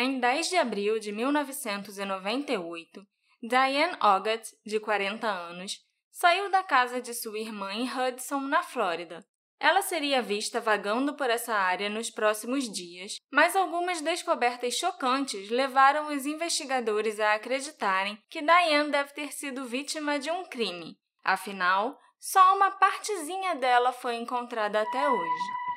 Em 10 de abril de 1998, Diane Ogat, de 40 anos, saiu da casa de sua irmã em Hudson, na Flórida. Ela seria vista vagando por essa área nos próximos dias, mas algumas descobertas chocantes levaram os investigadores a acreditarem que Diane deve ter sido vítima de um crime. Afinal, só uma partezinha dela foi encontrada até hoje.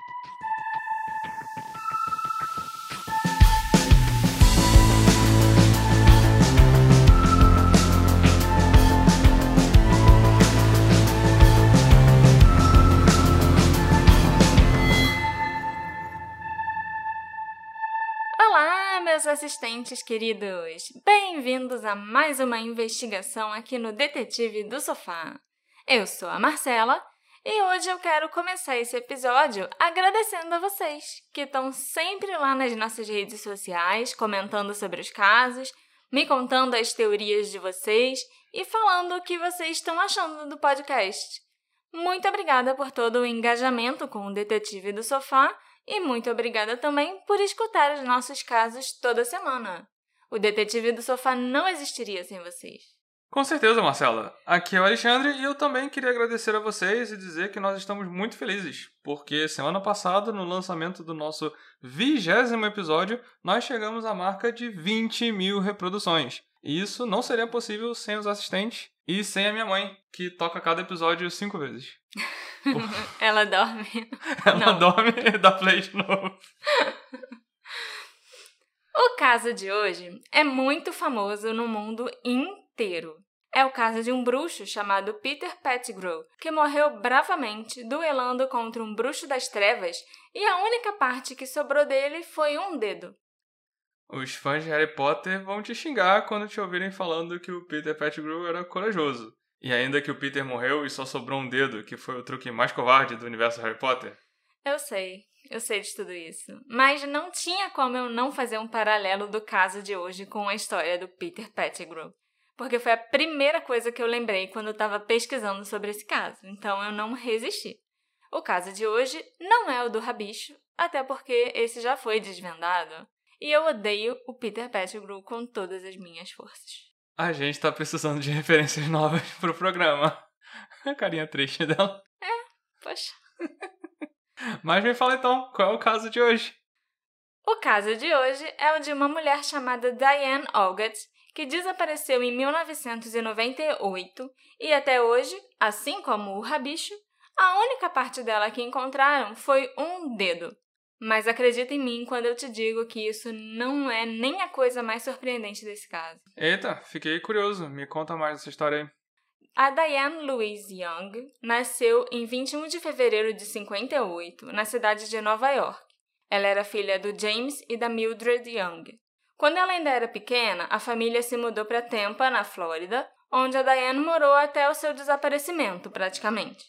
Meus assistentes queridos! Bem-vindos a mais uma investigação aqui no Detetive do Sofá. Eu sou a Marcela e hoje eu quero começar esse episódio agradecendo a vocês que estão sempre lá nas nossas redes sociais comentando sobre os casos, me contando as teorias de vocês e falando o que vocês estão achando do podcast. Muito obrigada por todo o engajamento com o Detetive do Sofá e muito obrigada também por escutar os nossos casos toda semana. O Detetive do Sofá não existiria sem vocês. Com certeza, Marcela. Aqui é o Alexandre e eu também queria agradecer a vocês e dizer que nós estamos muito felizes, porque semana passada, no lançamento do nosso vigésimo episódio, nós chegamos à marca de 20 mil reproduções. E isso não seria possível sem os assistentes e sem a minha mãe, que toca cada episódio cinco vezes. Ela dorme. Ela não. dorme e dá play de novo. O caso de hoje é muito famoso no mundo inteiro. É o caso de um bruxo chamado Peter Pettigrew, que morreu bravamente duelando contra um bruxo das trevas e a única parte que sobrou dele foi um dedo. Os fãs de Harry Potter vão te xingar quando te ouvirem falando que o Peter Pettigrew era corajoso. E ainda que o Peter morreu e só sobrou um dedo, que foi o truque mais covarde do universo Harry Potter. Eu sei, eu sei de tudo isso. Mas não tinha como eu não fazer um paralelo do caso de hoje com a história do Peter Pettigrew. Porque foi a primeira coisa que eu lembrei quando eu estava pesquisando sobre esse caso. Então eu não resisti. O caso de hoje não é o do rabicho, até porque esse já foi desvendado e eu odeio o Peter Pettigrew com todas as minhas forças. A gente tá precisando de referências novas pro programa. A carinha triste dela. É, poxa. Mas me fala então, qual é o caso de hoje? O caso de hoje é o de uma mulher chamada Diane Olgott, que desapareceu em 1998 e até hoje, assim como o rabicho, a única parte dela que encontraram foi um dedo. Mas acredita em mim quando eu te digo que isso não é nem a coisa mais surpreendente desse caso. Eita, fiquei curioso. Me conta mais essa história aí. A Diane Louise Young nasceu em 21 de fevereiro de 58, na cidade de Nova York. Ela era filha do James e da Mildred Young. Quando ela ainda era pequena, a família se mudou para Tampa, na Flórida, onde a Diane morou até o seu desaparecimento, praticamente.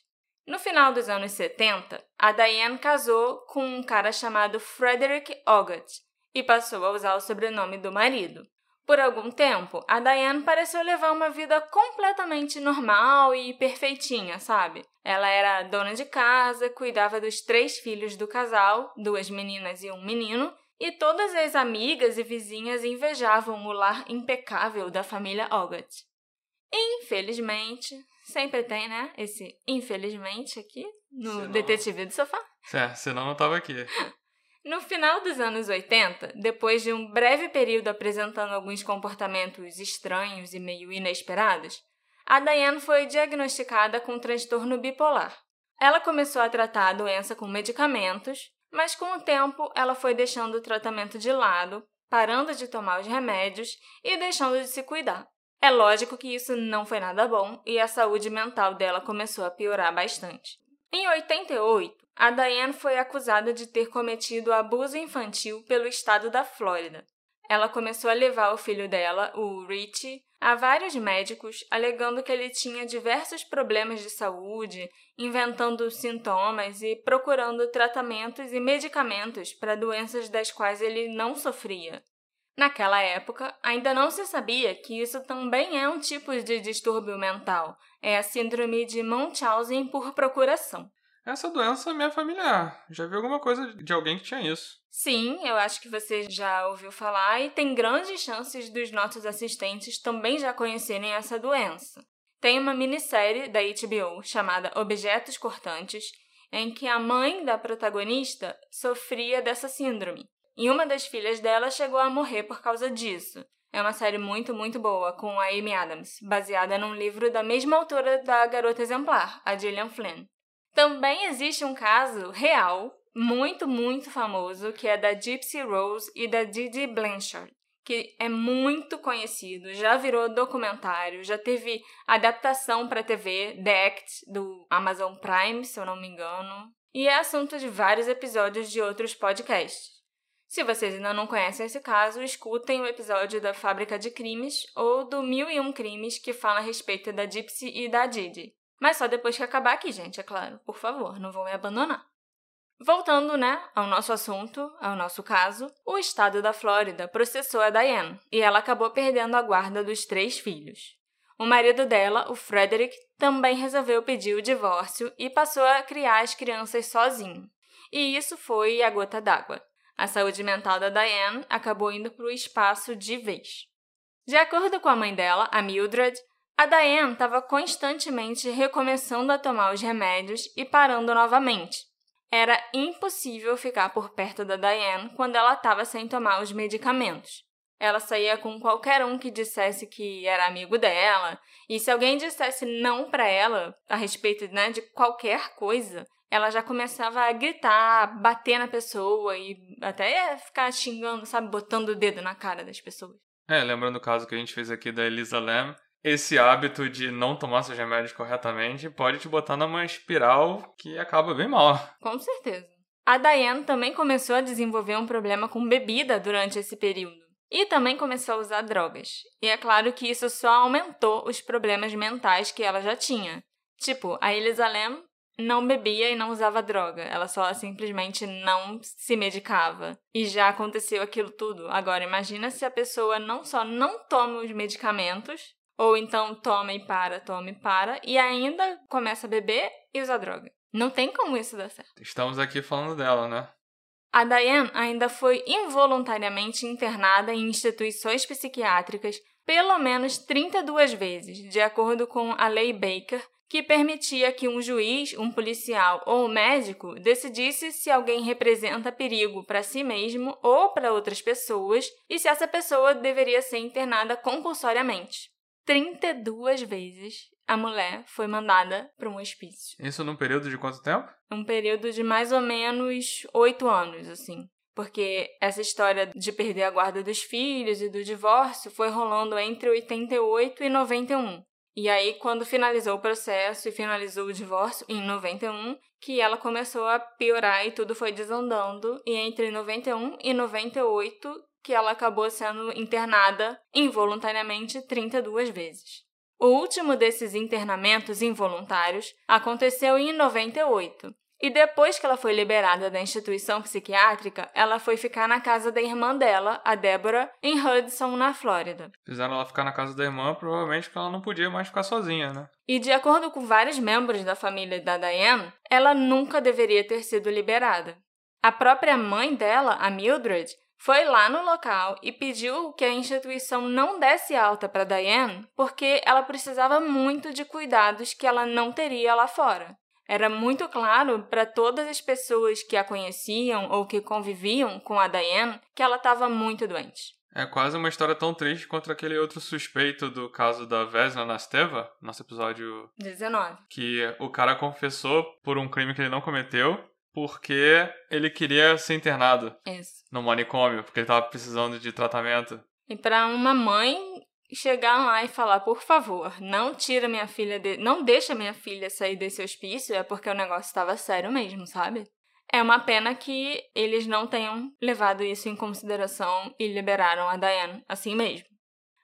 No final dos anos 70, a Diane casou com um cara chamado Frederick Ogot e passou a usar o sobrenome do marido. Por algum tempo, a Diane pareceu levar uma vida completamente normal e perfeitinha, sabe? Ela era dona de casa, cuidava dos três filhos do casal, duas meninas e um menino, e todas as amigas e vizinhas invejavam o lar impecável da família Ogot. Infelizmente, Sempre tem, né? Esse infelizmente aqui no senão... Detetive do Sofá. É, senão não tava aqui. No final dos anos 80, depois de um breve período apresentando alguns comportamentos estranhos e meio inesperados, a Diane foi diagnosticada com transtorno bipolar. Ela começou a tratar a doença com medicamentos, mas com o tempo ela foi deixando o tratamento de lado, parando de tomar os remédios e deixando de se cuidar. É lógico que isso não foi nada bom e a saúde mental dela começou a piorar bastante. Em 88, a Diane foi acusada de ter cometido abuso infantil pelo estado da Flórida. Ela começou a levar o filho dela, o Richie, a vários médicos, alegando que ele tinha diversos problemas de saúde, inventando sintomas e procurando tratamentos e medicamentos para doenças das quais ele não sofria. Naquela época, ainda não se sabia que isso também é um tipo de distúrbio mental, é a síndrome de Munchausen por procuração. essa doença me é familiar. Já vi alguma coisa de alguém que tinha isso. Sim, eu acho que você já ouviu falar e tem grandes chances dos nossos assistentes também já conhecerem essa doença. Tem uma minissérie da HBO chamada Objetos Cortantes, em que a mãe da protagonista sofria dessa síndrome. E uma das filhas dela chegou a morrer por causa disso. É uma série muito, muito boa, com a Amy Adams, baseada num livro da mesma autora da Garota Exemplar, a Gillian Flynn. Também existe um caso real, muito, muito famoso, que é da Gypsy Rose e da Didi Blanchard, que é muito conhecido, já virou documentário, já teve adaptação para TV, The Act, do Amazon Prime, se eu não me engano, e é assunto de vários episódios de outros podcasts. Se vocês ainda não conhecem esse caso, escutem o episódio da Fábrica de Crimes ou do Mil e Um Crimes que fala a respeito da Gypsy e da Didi. Mas só depois que acabar aqui, gente, é claro. Por favor, não vão me abandonar. Voltando, né, ao nosso assunto, ao nosso caso, o estado da Flórida processou a Diane e ela acabou perdendo a guarda dos três filhos. O marido dela, o Frederick, também resolveu pedir o divórcio e passou a criar as crianças sozinho. E isso foi a gota d'água. A saúde mental da Diane acabou indo para o espaço de vez. De acordo com a mãe dela, a Mildred, a Diane estava constantemente recomeçando a tomar os remédios e parando novamente. Era impossível ficar por perto da Diane quando ela estava sem tomar os medicamentos. Ela saía com qualquer um que dissesse que era amigo dela, e se alguém dissesse não para ela a respeito né, de qualquer coisa, ela já começava a gritar, bater na pessoa e até ficar xingando, sabe, botando o dedo na cara das pessoas. É, lembrando o caso que a gente fez aqui da Elisa Lam, esse hábito de não tomar seus remédios corretamente pode te botar numa espiral que acaba bem mal. Com certeza. A Diane também começou a desenvolver um problema com bebida durante esse período. E também começou a usar drogas. E é claro que isso só aumentou os problemas mentais que ela já tinha. Tipo, a Elisa Lam não bebia e não usava droga. Ela só simplesmente não se medicava. E já aconteceu aquilo tudo. Agora, imagina se a pessoa não só não toma os medicamentos, ou então toma e para, toma e para, e ainda começa a beber e usar droga. Não tem como isso dar certo. Estamos aqui falando dela, né? A Diane ainda foi involuntariamente internada em instituições psiquiátricas pelo menos 32 vezes, de acordo com a Lei Baker, que permitia que um juiz, um policial ou um médico decidisse se alguém representa perigo para si mesmo ou para outras pessoas e se essa pessoa deveria ser internada compulsoriamente. 32 vezes a mulher foi mandada para um hospício. Isso num período de quanto tempo? Um período de mais ou menos oito anos, assim. Porque essa história de perder a guarda dos filhos e do divórcio foi rolando entre 88 e 91. E aí, quando finalizou o processo e finalizou o divórcio, em 91, que ela começou a piorar e tudo foi desandando. E entre 91 e 98, que ela acabou sendo internada involuntariamente 32 vezes. O último desses internamentos involuntários aconteceu em 98, e depois que ela foi liberada da instituição psiquiátrica, ela foi ficar na casa da irmã dela, a Débora, em Hudson, na Flórida. Fizeram ela ficar na casa da irmã, provavelmente porque ela não podia mais ficar sozinha, né? E de acordo com vários membros da família da Diane, ela nunca deveria ter sido liberada. A própria mãe dela, a Mildred, foi lá no local e pediu que a instituição não desse alta para Diane porque ela precisava muito de cuidados que ela não teria lá fora. Era muito claro para todas as pessoas que a conheciam ou que conviviam com a Diane que ela estava muito doente. É quase uma história tão triste quanto aquele outro suspeito do caso da Vesna Nasteva, nosso episódio 19. Que o cara confessou por um crime que ele não cometeu, porque ele queria ser internado Isso. no manicômio, porque ele estava precisando de tratamento. E para uma mãe chegar lá e falar, por favor, não tira minha filha, de... não deixa minha filha sair desse hospício, é porque o negócio estava sério mesmo, sabe? É uma pena que eles não tenham levado isso em consideração e liberaram a Diane assim mesmo.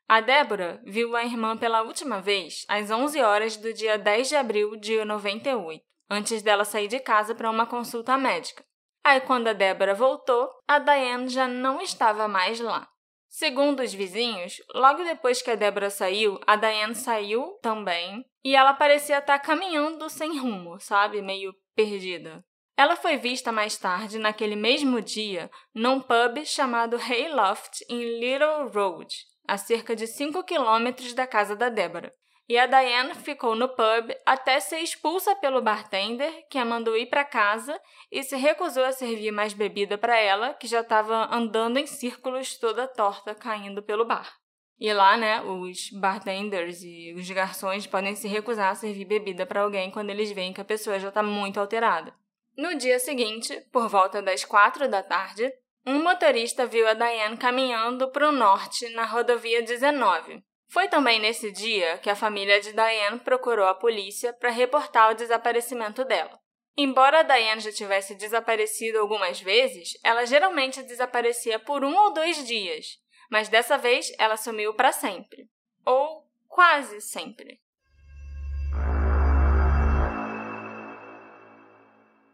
A Débora viu a irmã pela última vez às 11 horas do dia 10 de abril de 98, antes dela sair de casa para uma consulta médica. Aí, quando a Débora voltou, a Diane já não estava mais lá. Segundo os vizinhos, logo depois que a Débora saiu, a Diane saiu também e ela parecia estar caminhando sem rumo, sabe? Meio perdida. Ela foi vista mais tarde, naquele mesmo dia, num pub chamado Hayloft, em Little Road, a cerca de 5 quilômetros da casa da Débora. E a Diane ficou no pub até ser expulsa pelo bartender, que a mandou ir para casa e se recusou a servir mais bebida para ela, que já estava andando em círculos toda torta, caindo pelo bar. E lá, né, os bartenders e os garçons podem se recusar a servir bebida para alguém quando eles veem que a pessoa já está muito alterada. No dia seguinte, por volta das quatro da tarde, um motorista viu a Diane caminhando para o norte na rodovia 19. Foi também nesse dia que a família de Diane procurou a polícia para reportar o desaparecimento dela. Embora Diane já tivesse desaparecido algumas vezes, ela geralmente desaparecia por um ou dois dias, mas dessa vez ela sumiu para sempre. Ou quase sempre.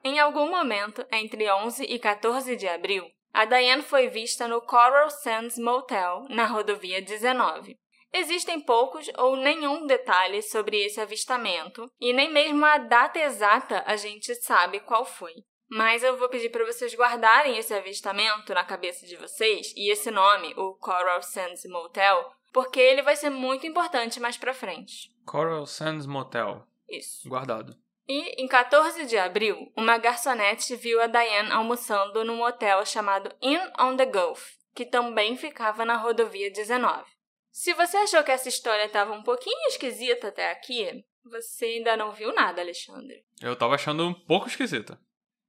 Em algum momento, entre 11 e 14 de abril, a Diane foi vista no Coral Sands Motel, na rodovia 19. Existem poucos ou nenhum detalhe sobre esse avistamento, e nem mesmo a data exata a gente sabe qual foi. Mas eu vou pedir para vocês guardarem esse avistamento na cabeça de vocês e esse nome, o Coral Sands Motel, porque ele vai ser muito importante mais para frente. Coral Sands Motel. Isso. Guardado. E, em 14 de abril, uma garçonete viu a Diane almoçando num hotel chamado Inn on the Gulf, que também ficava na rodovia 19. Se você achou que essa história estava um pouquinho esquisita até aqui, você ainda não viu nada, Alexandre. Eu tava achando um pouco esquisita.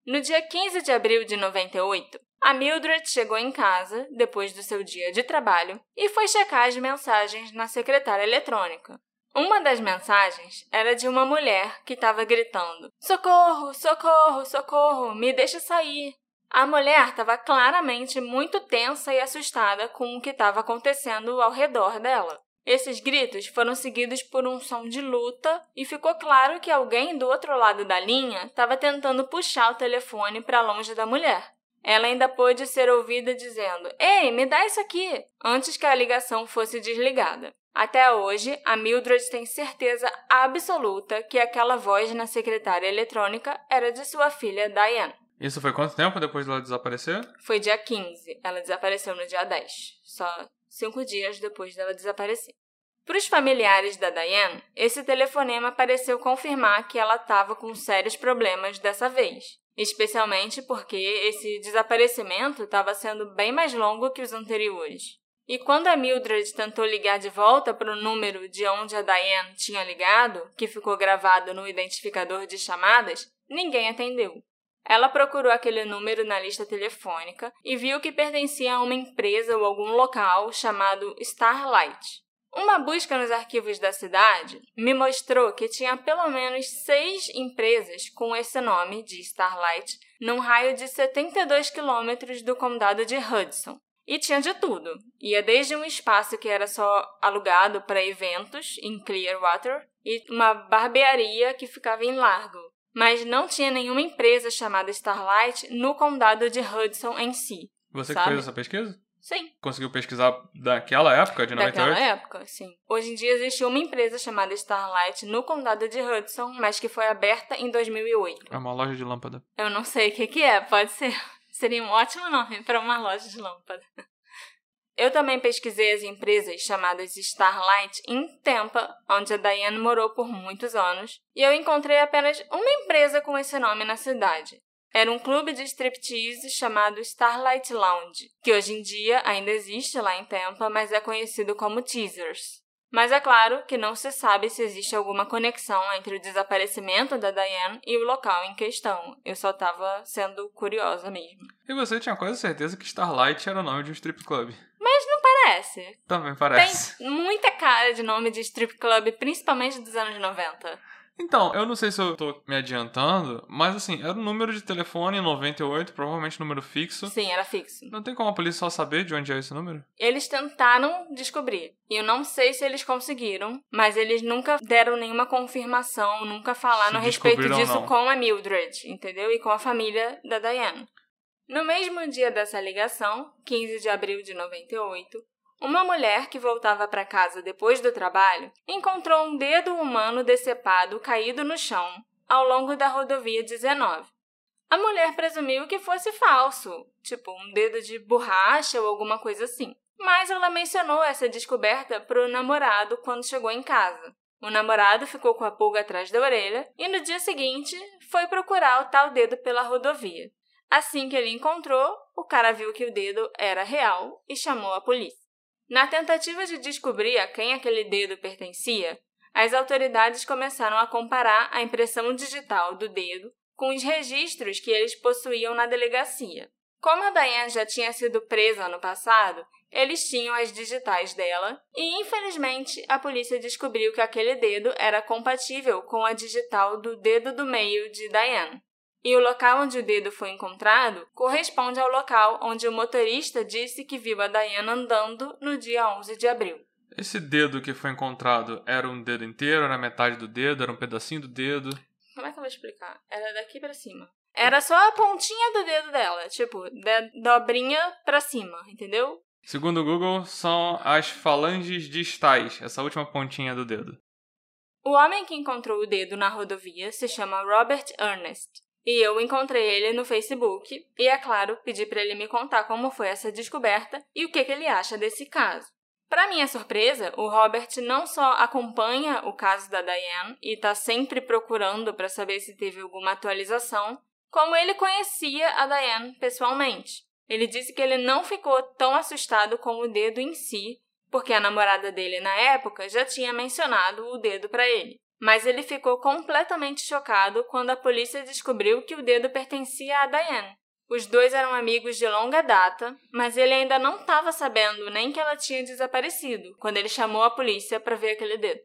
No dia 15 de abril de 98, a Mildred chegou em casa, depois do seu dia de trabalho, e foi checar as mensagens na secretária eletrônica. Uma das mensagens era de uma mulher que estava gritando: Socorro, socorro, socorro, me deixa sair. A mulher estava claramente muito tensa e assustada com o que estava acontecendo ao redor dela. Esses gritos foram seguidos por um som de luta e ficou claro que alguém do outro lado da linha estava tentando puxar o telefone para longe da mulher. Ela ainda pôde ser ouvida dizendo: Ei, me dá isso aqui! antes que a ligação fosse desligada. Até hoje, a Mildred tem certeza absoluta que aquela voz na secretária eletrônica era de sua filha Diane. Isso foi quanto tempo depois dela desaparecer? Foi dia 15. Ela desapareceu no dia 10. Só cinco dias depois dela desaparecer. Para os familiares da Diane, esse telefonema pareceu confirmar que ela estava com sérios problemas dessa vez, especialmente porque esse desaparecimento estava sendo bem mais longo que os anteriores. E quando a Mildred tentou ligar de volta para o número de onde a Diane tinha ligado, que ficou gravado no identificador de chamadas, ninguém atendeu. Ela procurou aquele número na lista telefônica e viu que pertencia a uma empresa ou algum local chamado Starlight. Uma busca nos arquivos da cidade me mostrou que tinha pelo menos seis empresas com esse nome de Starlight num raio de 72 quilômetros do condado de Hudson. E tinha de tudo. Ia desde um espaço que era só alugado para eventos em Clearwater e uma barbearia que ficava em Largo. Mas não tinha nenhuma empresa chamada Starlight no condado de Hudson em si. Você sabe? que fez essa pesquisa? Sim. Conseguiu pesquisar daquela época, de 98? Daquela época, sim. Hoje em dia existe uma empresa chamada Starlight no condado de Hudson, mas que foi aberta em 2008. É uma loja de lâmpada. Eu não sei o que, que é, pode ser. Seria um ótimo nome para uma loja de lâmpada. Eu também pesquisei as empresas chamadas Starlight em Tampa, onde a Diane morou por muitos anos, e eu encontrei apenas uma empresa com esse nome na cidade. Era um clube de striptease chamado Starlight Lounge, que hoje em dia ainda existe lá em Tampa, mas é conhecido como Teasers. Mas é claro que não se sabe se existe alguma conexão entre o desaparecimento da Diane e o local em questão. Eu só estava sendo curiosa mesmo. E você tinha quase certeza que Starlight era o nome de um strip club. Mas não parece. Também parece. Tem muita cara de nome de strip club, principalmente dos anos 90. Então, eu não sei se eu tô me adiantando, mas assim, era um número de telefone em 98, provavelmente número fixo. Sim, era fixo. Não tem como a polícia só saber de onde é esse número? Eles tentaram descobrir. E eu não sei se eles conseguiram, mas eles nunca deram nenhuma confirmação, nunca falaram a respeito disso não. com a Mildred, entendeu? E com a família da Diane. No mesmo dia dessa ligação, 15 de abril de 98, uma mulher que voltava para casa depois do trabalho encontrou um dedo humano decepado caído no chão, ao longo da rodovia 19. A mulher presumiu que fosse falso, tipo um dedo de borracha ou alguma coisa assim. Mas ela mencionou essa descoberta para o namorado quando chegou em casa. O namorado ficou com a pulga atrás da orelha e no dia seguinte foi procurar o tal dedo pela rodovia. Assim que ele encontrou, o cara viu que o dedo era real e chamou a polícia. Na tentativa de descobrir a quem aquele dedo pertencia, as autoridades começaram a comparar a impressão digital do dedo com os registros que eles possuíam na delegacia. Como a Diane já tinha sido presa no passado, eles tinham as digitais dela e, infelizmente, a polícia descobriu que aquele dedo era compatível com a digital do dedo do meio de Diane. E o local onde o dedo foi encontrado corresponde ao local onde o motorista disse que viu a Diane andando no dia 11 de abril. Esse dedo que foi encontrado era um dedo inteiro, era metade do dedo, era um pedacinho do dedo? Como é que eu vou explicar? Era daqui para cima. Era só a pontinha do dedo dela, tipo, da dobrinha pra cima, entendeu? Segundo o Google, são as falanges distais, essa última pontinha do dedo. O homem que encontrou o dedo na rodovia se chama Robert Ernest. E eu encontrei ele no Facebook e, é claro, pedi para ele me contar como foi essa descoberta e o que, que ele acha desse caso. Para minha surpresa, o Robert não só acompanha o caso da Diane e está sempre procurando para saber se teve alguma atualização, como ele conhecia a Diane pessoalmente. Ele disse que ele não ficou tão assustado com o dedo em si, porque a namorada dele na época já tinha mencionado o dedo para ele. Mas ele ficou completamente chocado quando a polícia descobriu que o dedo pertencia a Diane. Os dois eram amigos de longa data, mas ele ainda não estava sabendo nem que ela tinha desaparecido quando ele chamou a polícia para ver aquele dedo.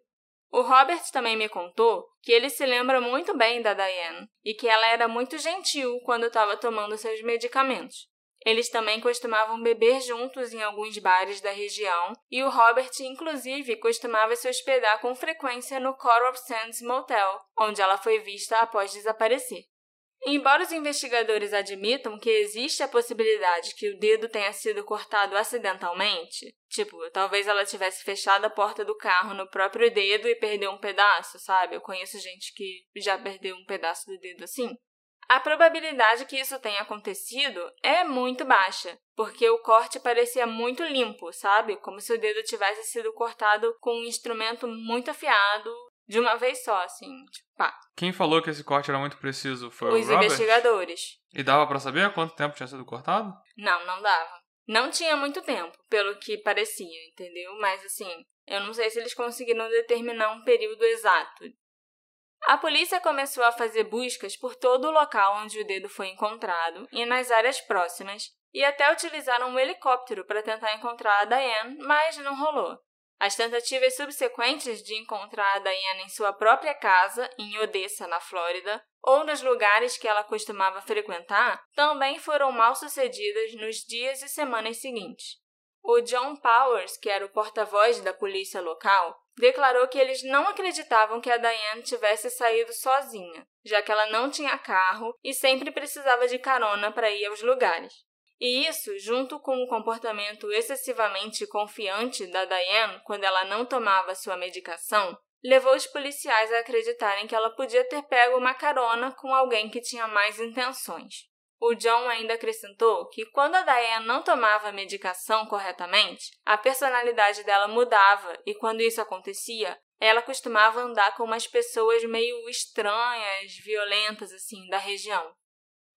O Robert também me contou que ele se lembra muito bem da Diane e que ela era muito gentil quando estava tomando seus medicamentos. Eles também costumavam beber juntos em alguns bares da região e o Robert, inclusive, costumava se hospedar com frequência no Coral Sands Motel, onde ela foi vista após desaparecer. Embora os investigadores admitam que existe a possibilidade que o dedo tenha sido cortado acidentalmente, tipo, talvez ela tivesse fechado a porta do carro no próprio dedo e perdeu um pedaço, sabe? Eu conheço gente que já perdeu um pedaço do dedo assim. A probabilidade que isso tenha acontecido é muito baixa, porque o corte parecia muito limpo, sabe? Como se o dedo tivesse sido cortado com um instrumento muito afiado de uma vez só, assim, tipo, pá. Quem falou que esse corte era muito preciso foi Os o Robert? investigadores. E dava para saber quanto tempo tinha sido cortado? Não, não dava. Não tinha muito tempo, pelo que parecia, entendeu? Mas assim, eu não sei se eles conseguiram determinar um período exato. A polícia começou a fazer buscas por todo o local onde o dedo foi encontrado e nas áreas próximas, e até utilizaram um helicóptero para tentar encontrar a Diane, mas não rolou. As tentativas subsequentes de encontrar a Diana em sua própria casa, em Odessa, na Flórida, ou nos lugares que ela costumava frequentar, também foram mal sucedidas nos dias e semanas seguintes. O John Powers, que era o porta-voz da polícia local, declarou que eles não acreditavam que a Diane tivesse saído sozinha, já que ela não tinha carro e sempre precisava de carona para ir aos lugares. E isso, junto com o comportamento excessivamente confiante da Diane quando ela não tomava sua medicação, levou os policiais a acreditarem que ela podia ter pego uma carona com alguém que tinha mais intenções. O John ainda acrescentou que quando a Diane não tomava a medicação corretamente, a personalidade dela mudava e quando isso acontecia, ela costumava andar com umas pessoas meio estranhas, violentas assim, da região.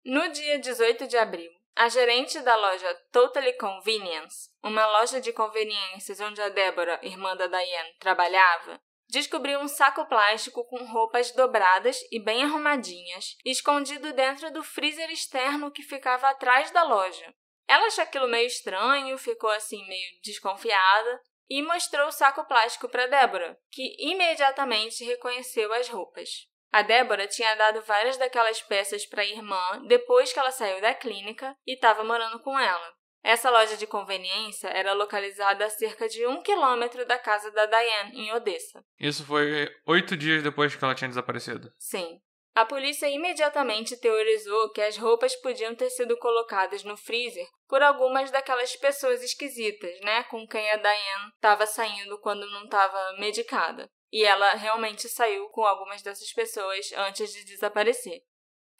No dia 18 de abril, a gerente da loja Totally Convenience, uma loja de conveniências onde a Débora, irmã da Diane, trabalhava, descobriu um saco plástico com roupas dobradas e bem arrumadinhas, escondido dentro do freezer externo que ficava atrás da loja. Ela achou aquilo meio estranho, ficou assim meio desconfiada e mostrou o saco plástico para Débora, que imediatamente reconheceu as roupas. A Débora tinha dado várias daquelas peças para a irmã depois que ela saiu da clínica e estava morando com ela. Essa loja de conveniência era localizada a cerca de um quilômetro da casa da Diane, em Odessa. Isso foi oito dias depois que ela tinha desaparecido. Sim. A polícia imediatamente teorizou que as roupas podiam ter sido colocadas no freezer por algumas daquelas pessoas esquisitas, né, com quem a Diane estava saindo quando não estava medicada. E ela realmente saiu com algumas dessas pessoas antes de desaparecer.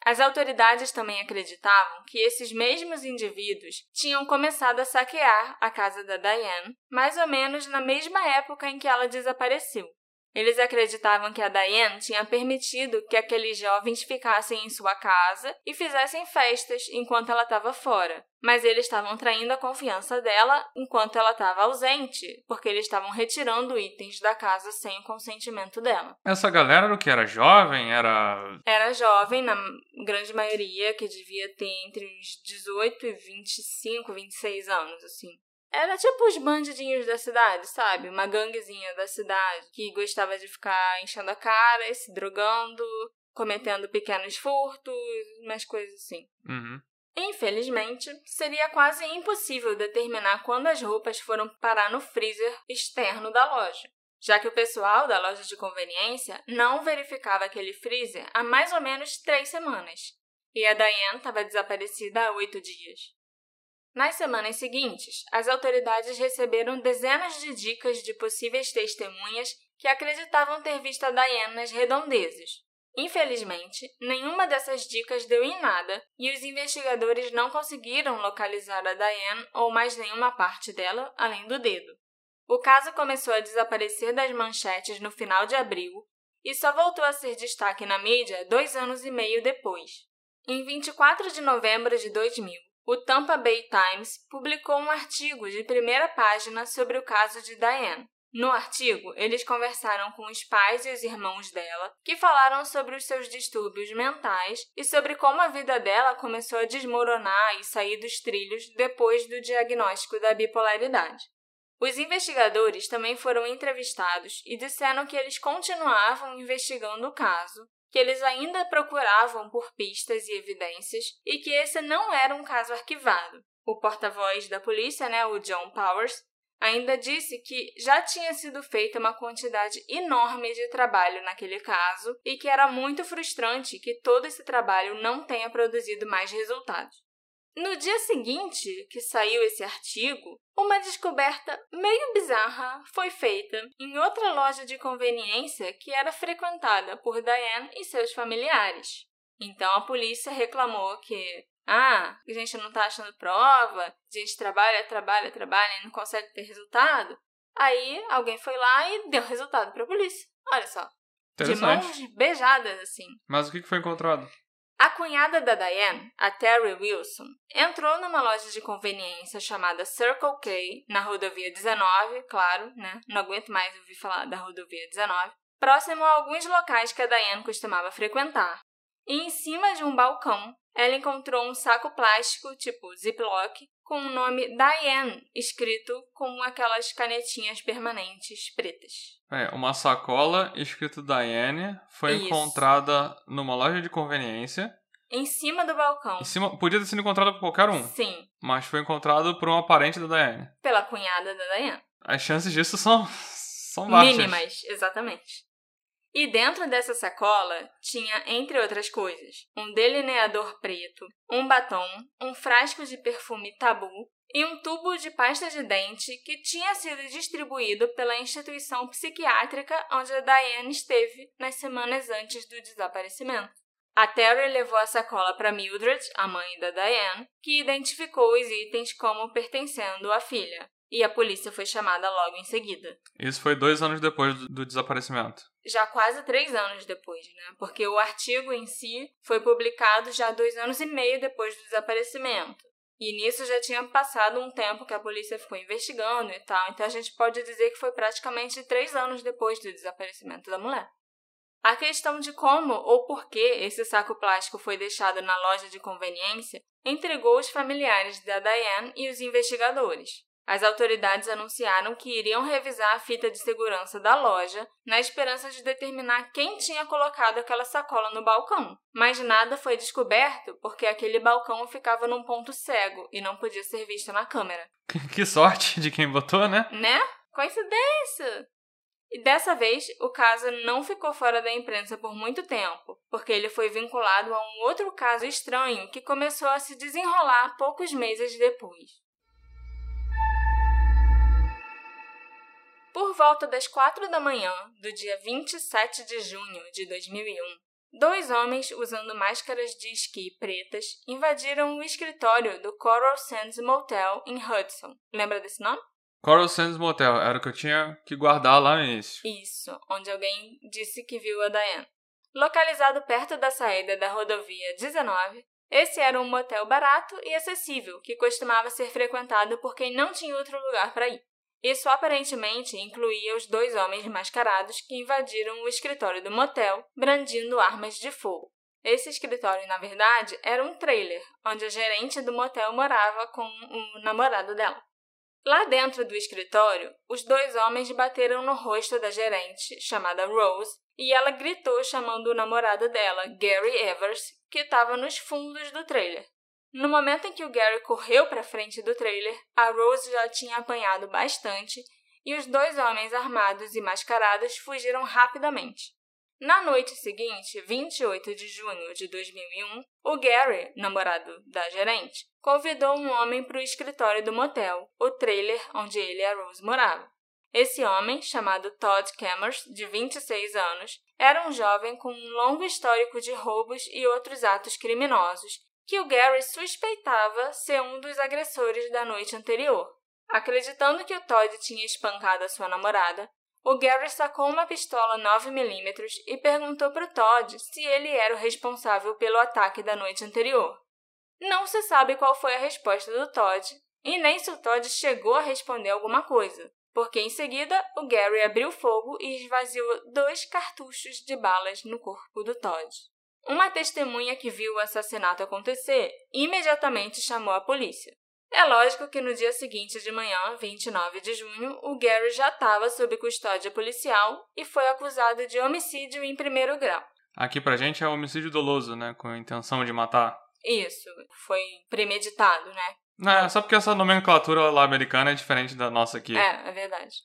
As autoridades também acreditavam que esses mesmos indivíduos tinham começado a saquear a casa da Diane mais ou menos na mesma época em que ela desapareceu. Eles acreditavam que a Diane tinha permitido que aqueles jovens ficassem em sua casa e fizessem festas enquanto ela estava fora. Mas eles estavam traindo a confiança dela enquanto ela estava ausente, porque eles estavam retirando itens da casa sem o consentimento dela. Essa galera era o que? Era jovem? Era. Era jovem, na grande maioria, que devia ter entre os 18 e 25, 26 anos, assim. Era tipo os bandidinhos da cidade, sabe? Uma ganguezinha da cidade que gostava de ficar enchendo a cara, se drogando, cometendo pequenos furtos, umas coisas assim. Uhum. Infelizmente, seria quase impossível determinar quando as roupas foram parar no freezer externo da loja, já que o pessoal da loja de conveniência não verificava aquele freezer há mais ou menos três semanas, e a Diane estava desaparecida há oito dias. Nas semanas seguintes, as autoridades receberam dezenas de dicas de possíveis testemunhas que acreditavam ter visto a Diane nas redondezas. Infelizmente, nenhuma dessas dicas deu em nada e os investigadores não conseguiram localizar a Diane ou mais nenhuma parte dela além do dedo. O caso começou a desaparecer das manchetes no final de abril e só voltou a ser destaque na mídia dois anos e meio depois. Em 24 de novembro de 2000, o Tampa Bay Times publicou um artigo de primeira página sobre o caso de Diane. No artigo, eles conversaram com os pais e os irmãos dela, que falaram sobre os seus distúrbios mentais e sobre como a vida dela começou a desmoronar e sair dos trilhos depois do diagnóstico da bipolaridade. Os investigadores também foram entrevistados e disseram que eles continuavam investigando o caso que eles ainda procuravam por pistas e evidências e que esse não era um caso arquivado. O porta-voz da polícia, né, o John Powers, ainda disse que já tinha sido feita uma quantidade enorme de trabalho naquele caso e que era muito frustrante que todo esse trabalho não tenha produzido mais resultados. No dia seguinte que saiu esse artigo, uma descoberta meio bizarra foi feita em outra loja de conveniência que era frequentada por Diane e seus familiares. Então a polícia reclamou que, ah, a gente não está achando prova, a gente trabalha, trabalha, trabalha e não consegue ter resultado. Aí alguém foi lá e deu resultado para a polícia. Olha só. De mãos beijadas, assim. Mas o que foi encontrado? A cunhada da Diane, a Terry Wilson, entrou numa loja de conveniência chamada Circle K, na rodovia 19, claro, né? Não aguento mais ouvir falar da rodovia 19, próximo a alguns locais que a Diane costumava frequentar. E em cima de um balcão, ela encontrou um saco plástico tipo Ziploc com o nome Diane escrito com aquelas canetinhas permanentes pretas. É, uma sacola escrito Diane foi Isso. encontrada numa loja de conveniência. Em cima do balcão. Em cima, podia ter sido encontrada por qualquer um. Sim. Mas foi encontrado por uma parente da Diane. Pela cunhada da Diane. As chances disso são, são baixas. Mínimas, exatamente. E dentro dessa sacola tinha, entre outras coisas, um delineador preto, um batom, um frasco de perfume tabu e um tubo de pasta de dente que tinha sido distribuído pela instituição psiquiátrica onde a Diane esteve nas semanas antes do desaparecimento. A Terry levou a sacola para Mildred, a mãe da Diane, que identificou os itens como pertencendo à filha, e a polícia foi chamada logo em seguida. Isso foi dois anos depois do desaparecimento já quase três anos depois, né? Porque o artigo em si foi publicado já dois anos e meio depois do desaparecimento. E nisso já tinha passado um tempo que a polícia ficou investigando e tal, então a gente pode dizer que foi praticamente três anos depois do desaparecimento da mulher. A questão de como ou por que esse saco plástico foi deixado na loja de conveniência intrigou os familiares da Diane e os investigadores. As autoridades anunciaram que iriam revisar a fita de segurança da loja na esperança de determinar quem tinha colocado aquela sacola no balcão. Mas nada foi descoberto porque aquele balcão ficava num ponto cego e não podia ser visto na câmera. Que sorte de quem botou, né? Né? Coincidência! E dessa vez, o caso não ficou fora da imprensa por muito tempo, porque ele foi vinculado a um outro caso estranho que começou a se desenrolar poucos meses depois. Por volta das quatro da manhã do dia 27 de junho de 2001, dois homens usando máscaras de esqui pretas invadiram o escritório do Coral Sands Motel em Hudson. Lembra desse nome? Coral Sands Motel, era o que eu tinha que guardar lá no início. Isso, onde alguém disse que viu a Diane. Localizado perto da saída da rodovia 19, esse era um motel barato e acessível que costumava ser frequentado por quem não tinha outro lugar para ir. Isso aparentemente incluía os dois homens mascarados que invadiram o escritório do motel, brandindo armas de fogo. Esse escritório, na verdade, era um trailer, onde a gerente do motel morava com o namorado dela. Lá dentro do escritório, os dois homens bateram no rosto da gerente, chamada Rose, e ela gritou chamando o namorado dela, Gary Evers, que estava nos fundos do trailer. No momento em que o Gary correu para frente do trailer, a Rose já tinha apanhado bastante e os dois homens armados e mascarados fugiram rapidamente. Na noite seguinte, 28 de junho de 2001, o Gary, namorado da gerente, convidou um homem para o escritório do motel, o trailer onde ele e a Rose moravam. Esse homem, chamado Todd Cammers, de 26 anos, era um jovem com um longo histórico de roubos e outros atos criminosos, que o Gary suspeitava ser um dos agressores da noite anterior. Acreditando que o Todd tinha espancado a sua namorada, o Gary sacou uma pistola 9mm e perguntou para o Todd se ele era o responsável pelo ataque da noite anterior. Não se sabe qual foi a resposta do Todd, e nem se o Todd chegou a responder alguma coisa, porque em seguida o Gary abriu fogo e esvaziou dois cartuchos de balas no corpo do Todd. Uma testemunha que viu o assassinato acontecer imediatamente chamou a polícia. É lógico que no dia seguinte de manhã, 29 de junho, o Gary já estava sob custódia policial e foi acusado de homicídio em primeiro grau. Aqui pra gente é homicídio doloso, né? Com a intenção de matar. Isso, foi premeditado, né? Não, é só porque essa nomenclatura lá americana é diferente da nossa aqui. É, é verdade.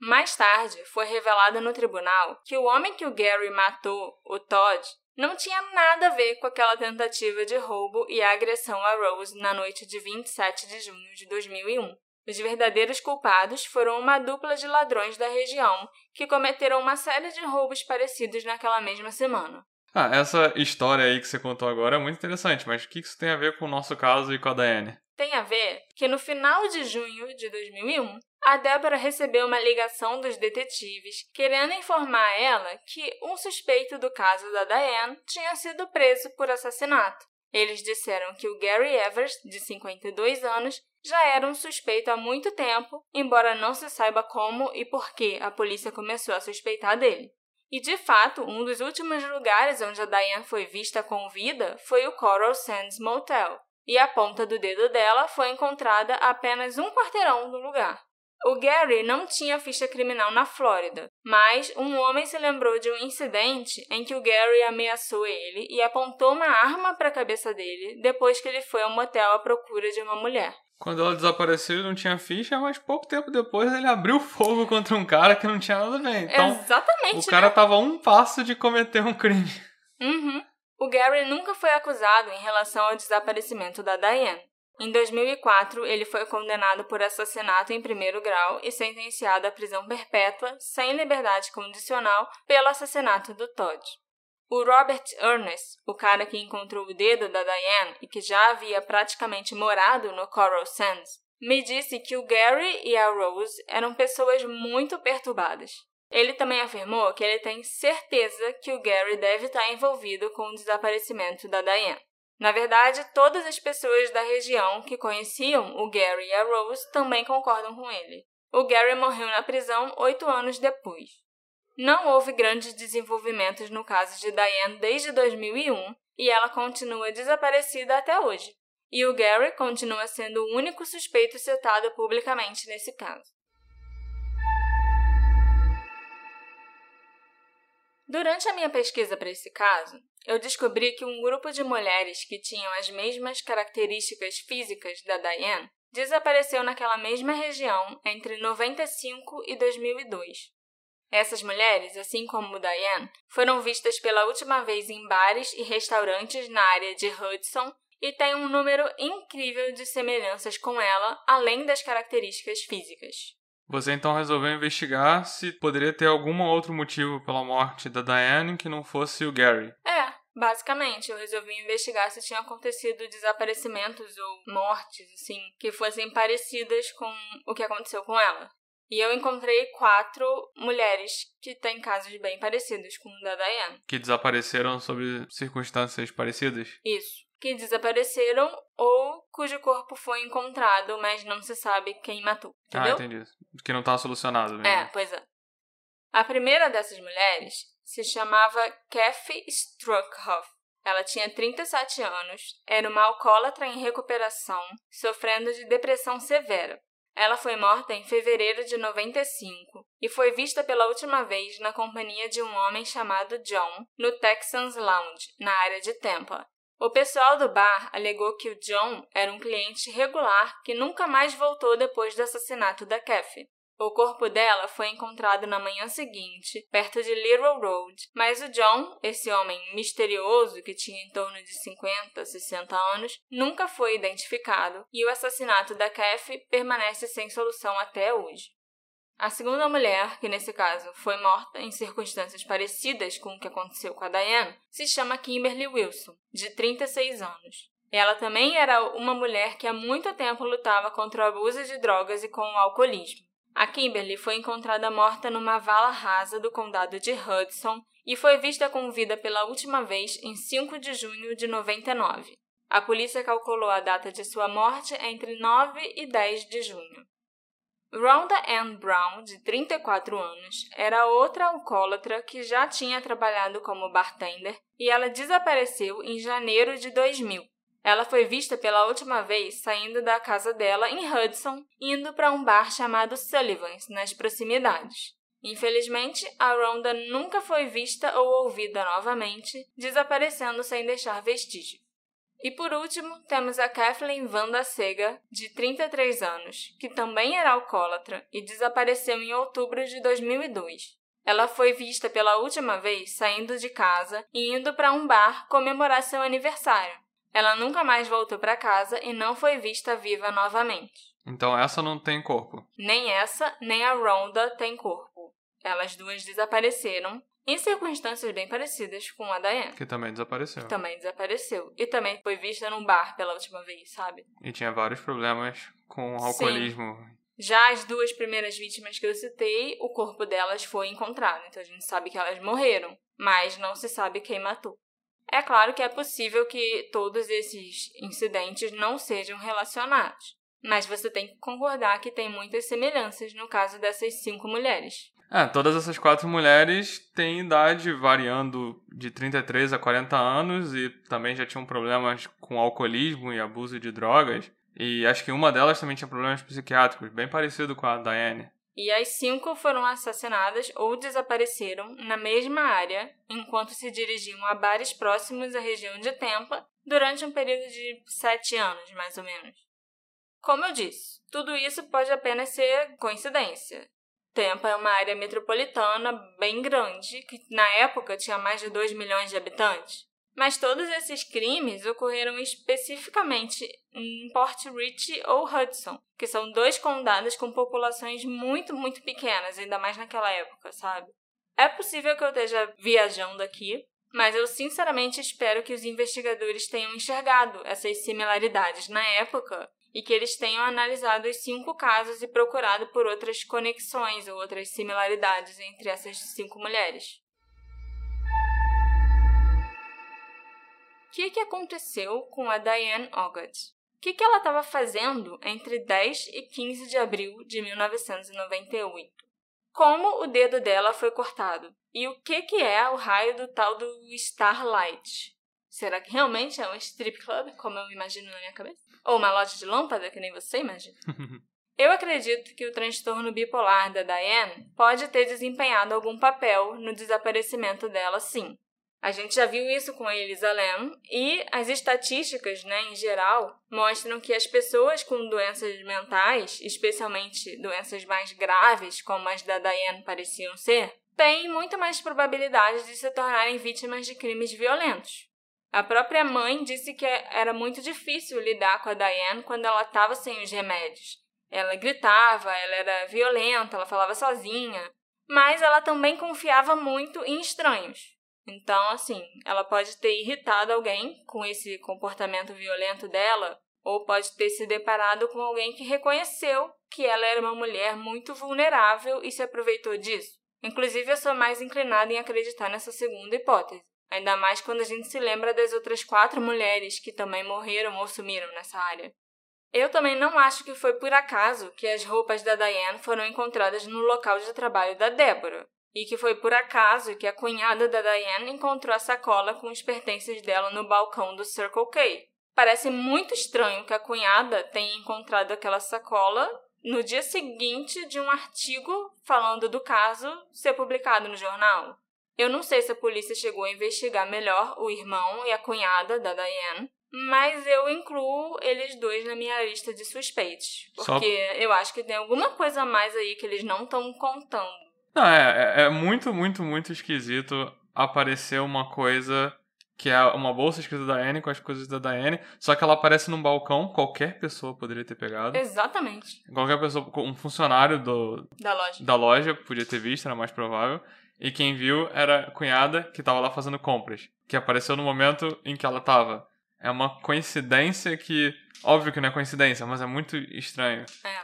Mais tarde, foi revelado no tribunal que o homem que o Gary matou, o Todd, não tinha nada a ver com aquela tentativa de roubo e agressão a Rose na noite de 27 de junho de 2001. Os verdadeiros culpados foram uma dupla de ladrões da região que cometeram uma série de roubos parecidos naquela mesma semana. Ah, essa história aí que você contou agora é muito interessante, mas o que isso tem a ver com o nosso caso e com a Daiane? Tem a ver que no final de junho de 2001, a Débora recebeu uma ligação dos detetives querendo informar a ela que um suspeito do caso da Diane tinha sido preso por assassinato. Eles disseram que o Gary Evers, de 52 anos, já era um suspeito há muito tempo, embora não se saiba como e por que a polícia começou a suspeitar dele. E de fato, um dos últimos lugares onde a Diane foi vista com vida foi o Coral Sands Motel, e a ponta do dedo dela foi encontrada a apenas um quarteirão do lugar. O Gary não tinha ficha criminal na Flórida, mas um homem se lembrou de um incidente em que o Gary ameaçou ele e apontou uma arma para a cabeça dele depois que ele foi ao motel à procura de uma mulher. Quando ela desapareceu, ele não tinha ficha, mas pouco tempo depois ele abriu fogo contra um cara que não tinha nada a ver. Então, Exatamente. O cara né? tava a um passo de cometer um crime. Uhum. O Gary nunca foi acusado em relação ao desaparecimento da Diane. Em 2004, ele foi condenado por assassinato em primeiro grau e sentenciado à prisão perpétua, sem liberdade condicional, pelo assassinato do Todd. O Robert Ernest, o cara que encontrou o dedo da Diane e que já havia praticamente morado no Coral Sands, me disse que o Gary e a Rose eram pessoas muito perturbadas. Ele também afirmou que ele tem certeza que o Gary deve estar envolvido com o desaparecimento da Diane. Na verdade, todas as pessoas da região que conheciam o Gary e a Rose também concordam com ele. O Gary morreu na prisão oito anos depois. Não houve grandes desenvolvimentos no caso de Diane desde 2001 e ela continua desaparecida até hoje. E o Gary continua sendo o único suspeito citado publicamente nesse caso. Durante a minha pesquisa para esse caso, eu descobri que um grupo de mulheres que tinham as mesmas características físicas da Diane desapareceu naquela mesma região entre 95 e 2002. Essas mulheres, assim como Diane, foram vistas pela última vez em bares e restaurantes na área de Hudson e têm um número incrível de semelhanças com ela, além das características físicas. Você então resolveu investigar se poderia ter algum outro motivo pela morte da Diane que não fosse o Gary. É, basicamente, eu resolvi investigar se tinha acontecido desaparecimentos ou mortes, assim, que fossem parecidas com o que aconteceu com ela. E eu encontrei quatro mulheres que têm casos bem parecidos com o da Diane. Que desapareceram sob circunstâncias parecidas? Isso. Que desapareceram ou cujo corpo foi encontrado, mas não se sabe quem matou. Ah, Entendeu? entendi. Que não tá solucionado mesmo. É, pois é. A primeira dessas mulheres se chamava Kathy Struckhoff. Ela tinha 37 anos, era uma alcoólatra em recuperação, sofrendo de depressão severa. Ela foi morta em fevereiro de 95 e foi vista pela última vez na companhia de um homem chamado John no Texans Lounge, na área de Tampa. O pessoal do bar alegou que o John era um cliente regular que nunca mais voltou depois do assassinato da Kathy. O corpo dela foi encontrado na manhã seguinte, perto de Little Road, mas o John, esse homem misterioso que tinha em torno de 50, 60 anos, nunca foi identificado e o assassinato da Kathy permanece sem solução até hoje. A segunda mulher, que nesse caso foi morta em circunstâncias parecidas com o que aconteceu com a Diane, se chama Kimberly Wilson, de 36 anos. Ela também era uma mulher que há muito tempo lutava contra o abuso de drogas e com o alcoolismo. A Kimberly foi encontrada morta numa vala rasa do condado de Hudson e foi vista com vida pela última vez em 5 de junho de 99. A polícia calculou a data de sua morte entre 9 e 10 de junho. Rhonda Ann Brown, de 34 anos, era outra alcoólatra que já tinha trabalhado como bartender e ela desapareceu em janeiro de 2000. Ela foi vista pela última vez saindo da casa dela em Hudson, indo para um bar chamado Sullivan's, nas proximidades. Infelizmente, a Rhonda nunca foi vista ou ouvida novamente, desaparecendo sem deixar vestígio. E por último, temos a Kathleen Vanda Sega, de 33 anos, que também era alcoólatra e desapareceu em outubro de 2002. Ela foi vista pela última vez saindo de casa e indo para um bar comemorar seu aniversário. Ela nunca mais voltou para casa e não foi vista viva novamente. Então essa não tem corpo. Nem essa, nem a Rhonda tem corpo. Elas duas desapareceram em circunstâncias bem parecidas com a Diane. Que também desapareceu. Que também desapareceu. E também foi vista num bar pela última vez, sabe? E tinha vários problemas com alcoolismo. Sim. Já as duas primeiras vítimas que eu citei, o corpo delas foi encontrado. Então a gente sabe que elas morreram, mas não se sabe quem matou. É claro que é possível que todos esses incidentes não sejam relacionados, mas você tem que concordar que tem muitas semelhanças no caso dessas cinco mulheres. É, todas essas quatro mulheres têm idade variando de 33 a 40 anos e também já tinham problemas com alcoolismo e abuso de drogas. E acho que uma delas também tinha problemas psiquiátricos, bem parecido com a Diane. E as cinco foram assassinadas ou desapareceram na mesma área enquanto se dirigiam a bares próximos à região de Tampa durante um período de sete anos, mais ou menos. Como eu disse, tudo isso pode apenas ser coincidência. Tampa é uma área metropolitana bem grande, que na época tinha mais de 2 milhões de habitantes. Mas todos esses crimes ocorreram especificamente em Port Rich ou Hudson, que são dois condados com populações muito, muito pequenas, ainda mais naquela época, sabe? É possível que eu esteja viajando aqui, mas eu sinceramente espero que os investigadores tenham enxergado essas similaridades na época e que eles tenham analisado os cinco casos e procurado por outras conexões ou outras similaridades entre essas cinco mulheres. O que, que aconteceu com a Diane Ogad? O que, que ela estava fazendo entre 10 e 15 de abril de 1998? Como o dedo dela foi cortado? E o que, que é o raio do tal do Starlight? Será que realmente é um strip club, como eu imagino na minha cabeça? Ou uma loja de lâmpada, que nem você imagina? eu acredito que o transtorno bipolar da Diane pode ter desempenhado algum papel no desaparecimento dela, sim. A gente já viu isso com a Elisa Lam e as estatísticas, né, em geral, mostram que as pessoas com doenças mentais, especialmente doenças mais graves, como as da Diane pareciam ser, têm muito mais probabilidade de se tornarem vítimas de crimes violentos. A própria mãe disse que era muito difícil lidar com a Diane quando ela estava sem os remédios. Ela gritava, ela era violenta, ela falava sozinha, mas ela também confiava muito em estranhos. Então, assim, ela pode ter irritado alguém com esse comportamento violento dela, ou pode ter se deparado com alguém que reconheceu que ela era uma mulher muito vulnerável e se aproveitou disso. Inclusive, eu sou mais inclinada em acreditar nessa segunda hipótese, ainda mais quando a gente se lembra das outras quatro mulheres que também morreram ou sumiram nessa área. Eu também não acho que foi por acaso que as roupas da Diane foram encontradas no local de trabalho da Débora, e que foi por acaso que a cunhada da Diane encontrou a sacola com os pertences dela no balcão do Circle K. Parece muito estranho que a cunhada tenha encontrado aquela sacola no dia seguinte de um artigo falando do caso ser publicado no jornal. Eu não sei se a polícia chegou a investigar melhor o irmão e a cunhada da Diane, mas eu incluo eles dois na minha lista de suspeitos. Porque Só... eu acho que tem alguma coisa a mais aí que eles não estão contando. Não, é, é, é muito, muito, muito esquisito aparecer uma coisa que é uma bolsa escrita da Anne com as coisas da Diane, só que ela aparece num balcão, qualquer pessoa poderia ter pegado. Exatamente. Qualquer pessoa, um funcionário do, da loja. Da loja podia ter visto, era mais provável. E quem viu era a cunhada que estava lá fazendo compras, que apareceu no momento em que ela estava. É uma coincidência que, óbvio que não é coincidência, mas é muito estranho. É.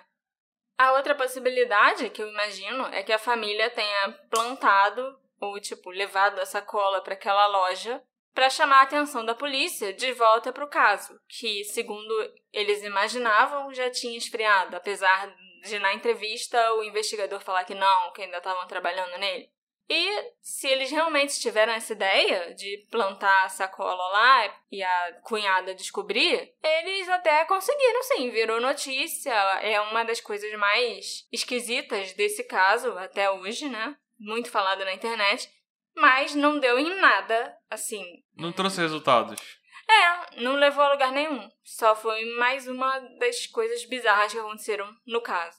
A outra possibilidade que eu imagino é que a família tenha plantado ou tipo levado a sacola para aquela loja para chamar a atenção da polícia de volta para o caso, que, segundo eles imaginavam, já tinha esfriado, apesar de na entrevista o investigador falar que não, que ainda estavam trabalhando nele. E se eles realmente tiveram essa ideia de plantar a sacola lá e a cunhada descobrir, eles até conseguiram sim, virou notícia. É uma das coisas mais esquisitas desse caso até hoje, né? Muito falado na internet mas não deu em nada, assim. Não trouxe resultados. É, não levou a lugar nenhum. Só foi mais uma das coisas bizarras que aconteceram no caso.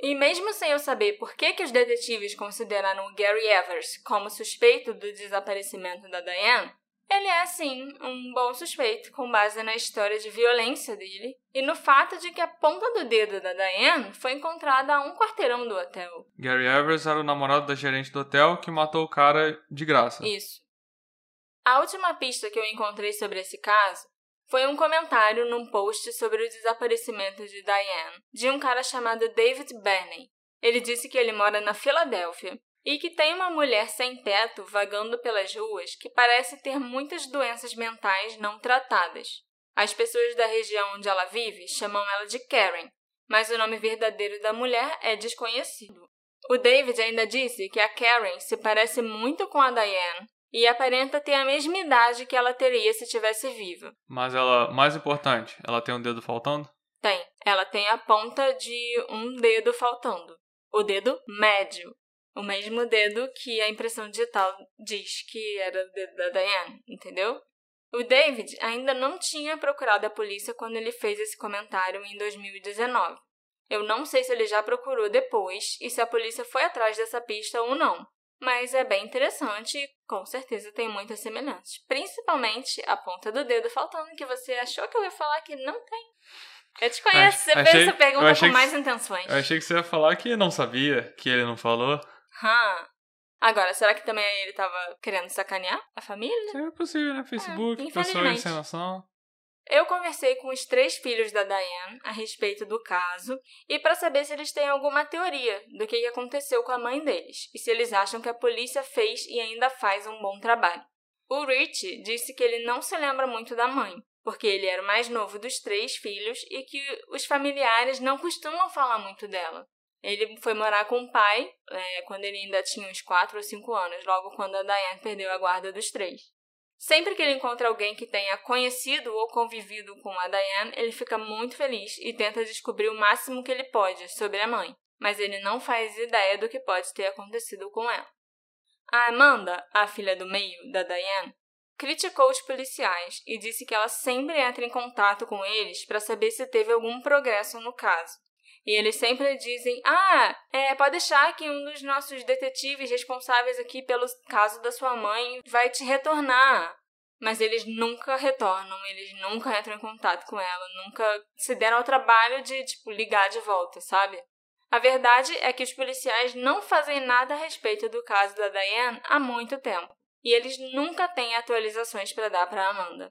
E mesmo sem eu saber por que, que os detetives consideraram Gary Evers como suspeito do desaparecimento da Diane, ele é, sim, um bom suspeito com base na história de violência dele e no fato de que a ponta do dedo da Diane foi encontrada a um quarteirão do hotel. Gary Evers era o namorado da gerente do hotel que matou o cara de graça. Isso. A última pista que eu encontrei sobre esse caso foi um comentário num post sobre o desaparecimento de Diane, de um cara chamado David Benney. Ele disse que ele mora na Filadélfia e que tem uma mulher sem teto vagando pelas ruas que parece ter muitas doenças mentais não tratadas. As pessoas da região onde ela vive chamam ela de Karen, mas o nome verdadeiro da mulher é desconhecido. O David ainda disse que a Karen se parece muito com a Diane e aparenta ter a mesma idade que ela teria se tivesse viva. Mas ela, mais importante, ela tem um dedo faltando? Tem. Ela tem a ponta de um dedo faltando. O dedo médio o mesmo dedo que a impressão digital diz que era o dedo da Diane, entendeu? O David ainda não tinha procurado a polícia quando ele fez esse comentário em 2019. Eu não sei se ele já procurou depois e se a polícia foi atrás dessa pista ou não, mas é bem interessante e com certeza tem muitas semelhanças. Principalmente a ponta do dedo faltando, que você achou que eu ia falar que não tem. Eu te conheço, você fez essa pergunta com mais que, intenções. Eu achei que você ia falar que não sabia, que ele não falou. Hum. Agora, será que também ele tava querendo sacanear a família? É possível, né? Facebook, é, pessoas sem noção. Eu conversei com os três filhos da Diane a respeito do caso e para saber se eles têm alguma teoria do que aconteceu com a mãe deles e se eles acham que a polícia fez e ainda faz um bom trabalho. O Rich disse que ele não se lembra muito da mãe, porque ele era o mais novo dos três filhos e que os familiares não costumam falar muito dela. Ele foi morar com o pai é, quando ele ainda tinha uns 4 ou 5 anos, logo quando a Diane perdeu a guarda dos três. Sempre que ele encontra alguém que tenha conhecido ou convivido com a Diane, ele fica muito feliz e tenta descobrir o máximo que ele pode sobre a mãe, mas ele não faz ideia do que pode ter acontecido com ela. A Amanda, a filha do meio da Diane, criticou os policiais e disse que ela sempre entra em contato com eles para saber se teve algum progresso no caso E eles sempre dizem: Ah, é, pode deixar que um dos nossos detetives responsáveis aqui pelo caso da sua mãe vai te retornar. Mas eles nunca retornam, eles nunca entram em contato com ela, nunca se deram ao trabalho de, tipo, ligar de volta, sabe? A verdade é que os policiais não fazem nada a respeito do caso da Diane há muito tempo, e eles nunca têm atualizações para dar para Amanda.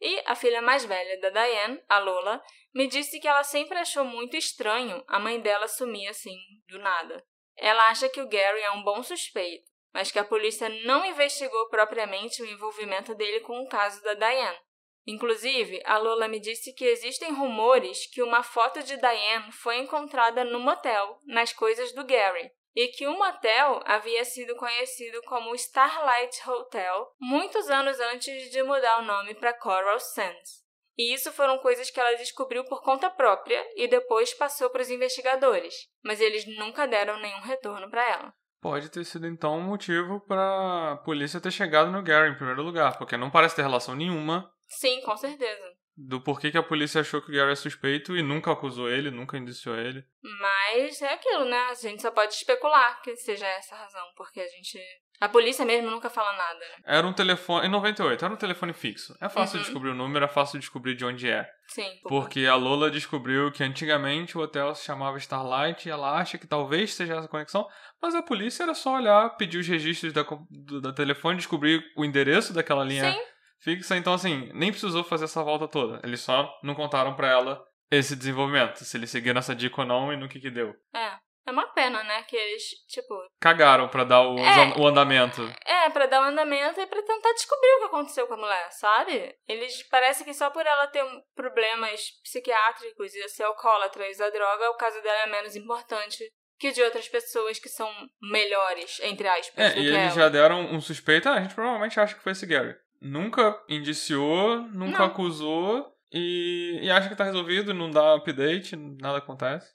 E a filha mais velha da Diane, a Lola, me disse que ela sempre achou muito estranho a mãe dela sumir assim, do nada. Ela acha que o Gary é um bom suspeito, mas que a polícia não investigou propriamente o envolvimento dele com o caso da Diane. Inclusive, a Lola me disse que existem rumores que uma foto de Diane foi encontrada no motel, nas coisas do Gary, e que o motel havia sido conhecido como Starlight Hotel muitos anos antes de mudar o nome para Coral Sands. E isso foram coisas que ela descobriu por conta própria e depois passou para os investigadores, mas eles nunca deram nenhum retorno para ela. Pode ter sido então um motivo para a polícia ter chegado no Gary em primeiro lugar, porque não parece ter relação nenhuma. Sim, com certeza do porquê que a polícia achou que o Gary é suspeito e nunca acusou ele, nunca indiciou ele. Mas é aquilo, né? A gente só pode especular que seja essa a razão, porque a gente. A polícia mesmo nunca fala nada, né? Era um telefone. Em 98, era um telefone fixo. É fácil uhum. descobrir o número, é fácil descobrir de onde é. Sim. Por porque a Lola descobriu que antigamente o hotel se chamava Starlight e ela acha que talvez seja essa conexão, mas a polícia era só olhar, pedir os registros da, do, da telefone, descobrir o endereço daquela linha. Sim fixa. Então, assim, nem precisou fazer essa volta toda. Eles só não contaram pra ela esse desenvolvimento, se eles seguiram essa dica ou não e no que que deu. É. É uma pena, né? Que eles, tipo. Cagaram pra dar o, é, o andamento. É, pra dar o andamento e pra tentar descobrir o que aconteceu com a mulher, sabe? Eles parece que só por ela ter problemas psiquiátricos e ser alcoólatra e usar droga, o caso dela é menos importante que o de outras pessoas que são melhores, entre aspas. É, e eles ela. já deram um suspeito. Ah, a gente provavelmente acha que foi esse Gary nunca indiciou, nunca não. acusou e, e acha que tá resolvido, não dá update, nada acontece.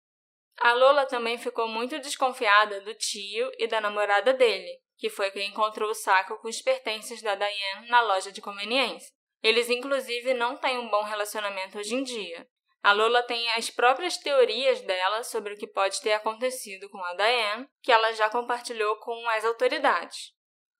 A Lola também ficou muito desconfiada do tio e da namorada dele, que foi quem encontrou o saco com os pertences da Diane na loja de conveniência. Eles, inclusive, não têm um bom relacionamento hoje em dia. A Lola tem as próprias teorias dela sobre o que pode ter acontecido com a Diane, que ela já compartilhou com as autoridades.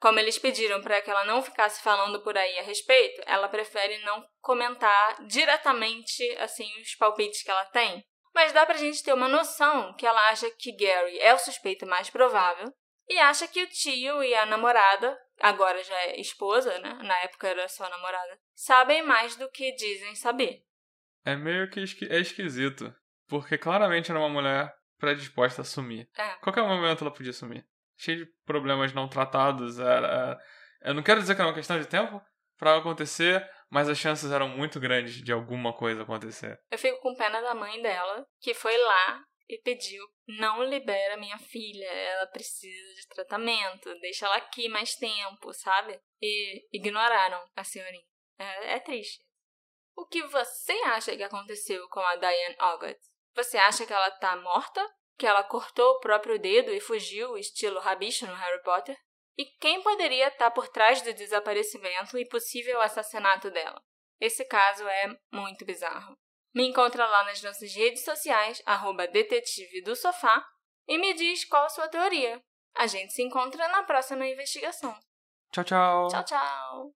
Como eles pediram para que ela não ficasse falando por aí a respeito, ela prefere não comentar diretamente assim os palpites que ela tem. Mas dá pra gente ter uma noção que ela acha que Gary é o suspeito mais provável e acha que o tio e a namorada, agora já é esposa, né? Na época era só namorada, sabem mais do que dizem saber. É meio que esqui é esquisito, porque claramente era uma mulher predisposta a sumir. É. Qualquer momento ela podia sumir cheio de problemas não tratados. Era, eu não quero dizer que era uma questão de tempo para acontecer, mas as chances eram muito grandes de alguma coisa acontecer. Eu fico com pena da mãe dela, que foi lá e pediu: não libera minha filha, ela precisa de tratamento, deixa ela aqui mais tempo, sabe? E ignoraram a senhorinha. É, é triste. O que você acha que aconteceu com a Diane Ogott? Você acha que ela tá morta que ela cortou o próprio dedo e fugiu, estilo rabicho no Harry Potter? E quem poderia estar por trás do desaparecimento e possível assassinato dela? Esse caso é muito bizarro. Me encontra lá nas nossas redes sociais, arroba detetive do sofá, e me diz qual a sua teoria. A gente se encontra na próxima investigação. Tchau, tchau. Tchau, tchau.